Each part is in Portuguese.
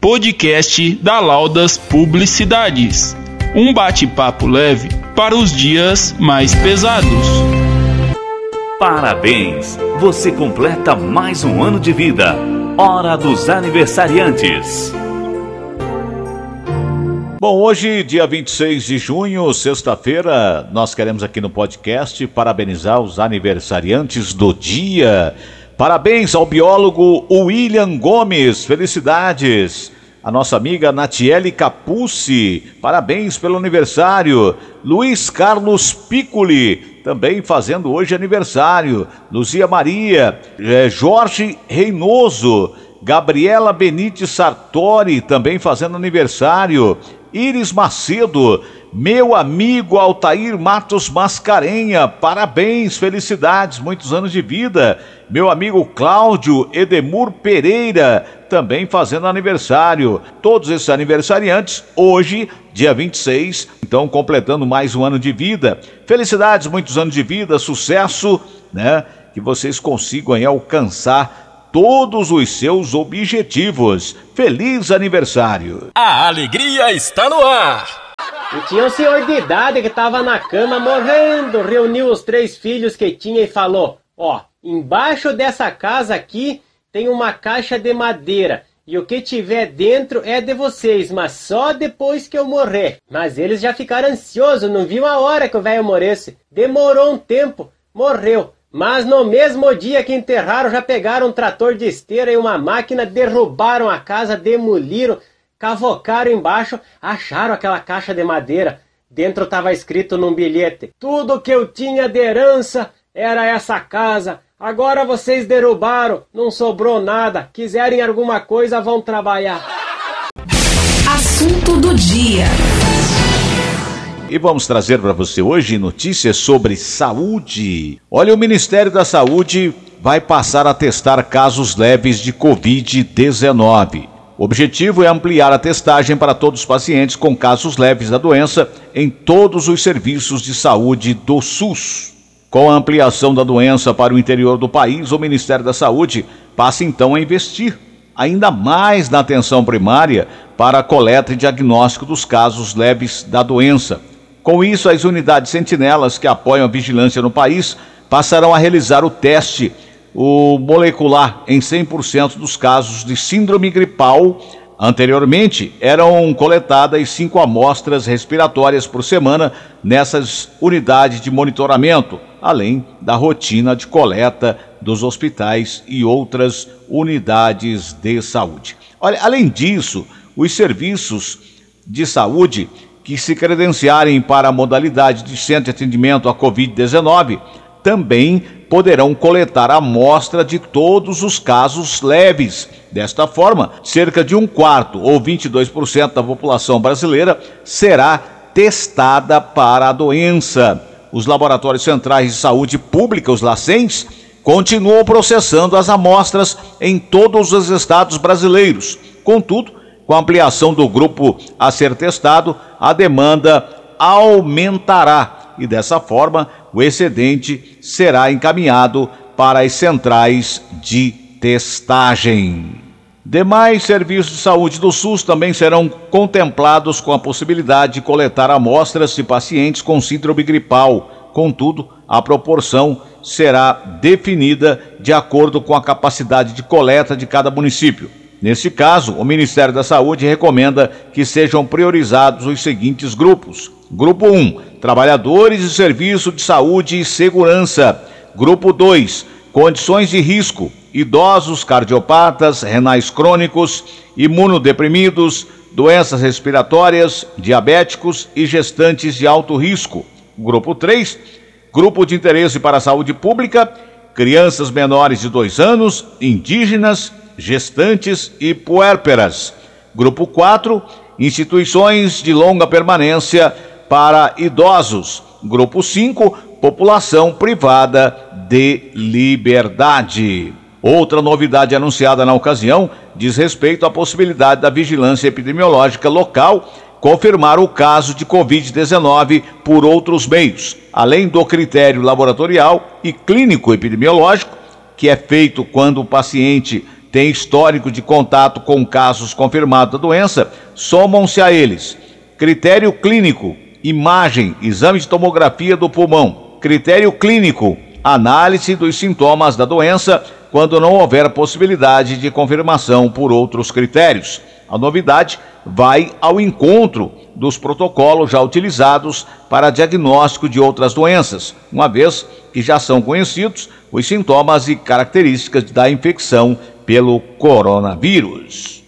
Podcast da Laudas Publicidades. Um bate-papo leve para os dias mais pesados. Parabéns! Você completa mais um ano de vida. Hora dos aniversariantes. Bom, hoje, dia 26 de junho, sexta-feira, nós queremos aqui no podcast parabenizar os aniversariantes do dia. Parabéns ao biólogo William Gomes, felicidades. A nossa amiga Natiele Capucci, parabéns pelo aniversário. Luiz Carlos Piccoli, também fazendo hoje aniversário. Luzia Maria, é, Jorge Reinoso, Gabriela Benite Sartori, também fazendo aniversário. Iris Macedo, meu amigo Altair Matos Mascarenha, parabéns, felicidades, muitos anos de vida. Meu amigo Cláudio Edemur Pereira, também fazendo aniversário. Todos esses aniversariantes, hoje, dia 26, então completando mais um ano de vida. Felicidades, muitos anos de vida, sucesso, né? Que vocês consigam aí, alcançar todos os seus objetivos. Feliz aniversário! A alegria está no ar! E tinha um senhor de idade que estava na cama morrendo, reuniu os três filhos que tinha e falou: Ó, embaixo dessa casa aqui tem uma caixa de madeira. E o que tiver dentro é de vocês, mas só depois que eu morrer. Mas eles já ficaram ansiosos, não viu a hora que o velho morresse. Demorou um tempo, morreu. Mas no mesmo dia que enterraram, já pegaram um trator de esteira e uma máquina, derrubaram a casa, demoliram, cavocaram embaixo, acharam aquela caixa de madeira. Dentro estava escrito num bilhete: Tudo que eu tinha de herança era essa casa. Agora vocês derrubaram, não sobrou nada. Quiserem alguma coisa, vão trabalhar. Assunto do dia. E vamos trazer para você hoje notícias sobre saúde. Olha, o Ministério da Saúde vai passar a testar casos leves de Covid-19. O objetivo é ampliar a testagem para todos os pacientes com casos leves da doença em todos os serviços de saúde do SUS. Com a ampliação da doença para o interior do país, o Ministério da Saúde passa então a investir ainda mais na atenção primária para a coleta e diagnóstico dos casos leves da doença com isso, as unidades sentinelas que apoiam a vigilância no país passarão a realizar o teste o molecular em 100% dos casos de síndrome gripal. Anteriormente, eram coletadas cinco amostras respiratórias por semana nessas unidades de monitoramento, além da rotina de coleta dos hospitais e outras unidades de saúde. Olha, além disso, os serviços de saúde que se credenciarem para a modalidade de centro de atendimento à Covid-19 também poderão coletar amostra de todos os casos leves. Desta forma, cerca de um quarto ou 22% da população brasileira será testada para a doença. Os laboratórios centrais de saúde pública, os LACENS, continuam processando as amostras em todos os estados brasileiros. Contudo, com a ampliação do grupo a ser testado, a demanda aumentará e dessa forma o excedente será encaminhado para as centrais de testagem. Demais serviços de saúde do SUS também serão contemplados com a possibilidade de coletar amostras de pacientes com síndrome gripal. Contudo, a proporção será definida de acordo com a capacidade de coleta de cada município. Neste caso, o Ministério da Saúde recomenda que sejam priorizados os seguintes grupos: Grupo 1, trabalhadores de serviço de saúde e segurança. Grupo 2, condições de risco, idosos, cardiopatas, renais crônicos, imunodeprimidos, doenças respiratórias, diabéticos e gestantes de alto risco. Grupo 3, grupo de interesse para a saúde pública, crianças menores de 2 anos, indígenas, gestantes e puérperas. Grupo 4, instituições de longa permanência para idosos. Grupo 5, população privada de liberdade. Outra novidade anunciada na ocasião diz respeito à possibilidade da vigilância epidemiológica local confirmar o caso de Covid-19 por outros meios, além do critério laboratorial e clínico epidemiológico, que é feito quando o paciente tem histórico de contato com casos confirmados da doença, somam-se a eles critério clínico, imagem, exame de tomografia do pulmão, critério clínico, análise dos sintomas da doença quando não houver possibilidade de confirmação por outros critérios. A novidade vai ao encontro dos protocolos já utilizados para diagnóstico de outras doenças, uma vez que já são conhecidos os sintomas e características da infecção pelo coronavírus.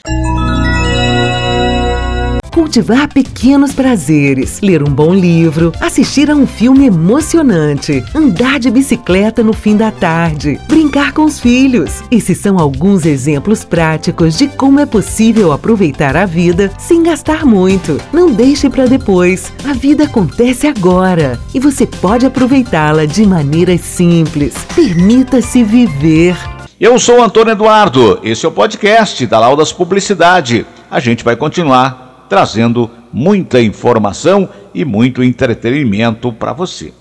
Cultivar pequenos prazeres, ler um bom livro, assistir a um filme emocionante, andar de bicicleta no fim da tarde, brincar com os filhos. Esses são alguns exemplos práticos de como é possível aproveitar a vida sem gastar muito. Não deixe para depois. A vida acontece agora e você pode aproveitá-la de maneiras simples. Permita-se viver. Eu sou Antônio Eduardo, esse é o podcast da Laudas Publicidade. A gente vai continuar trazendo muita informação e muito entretenimento para você.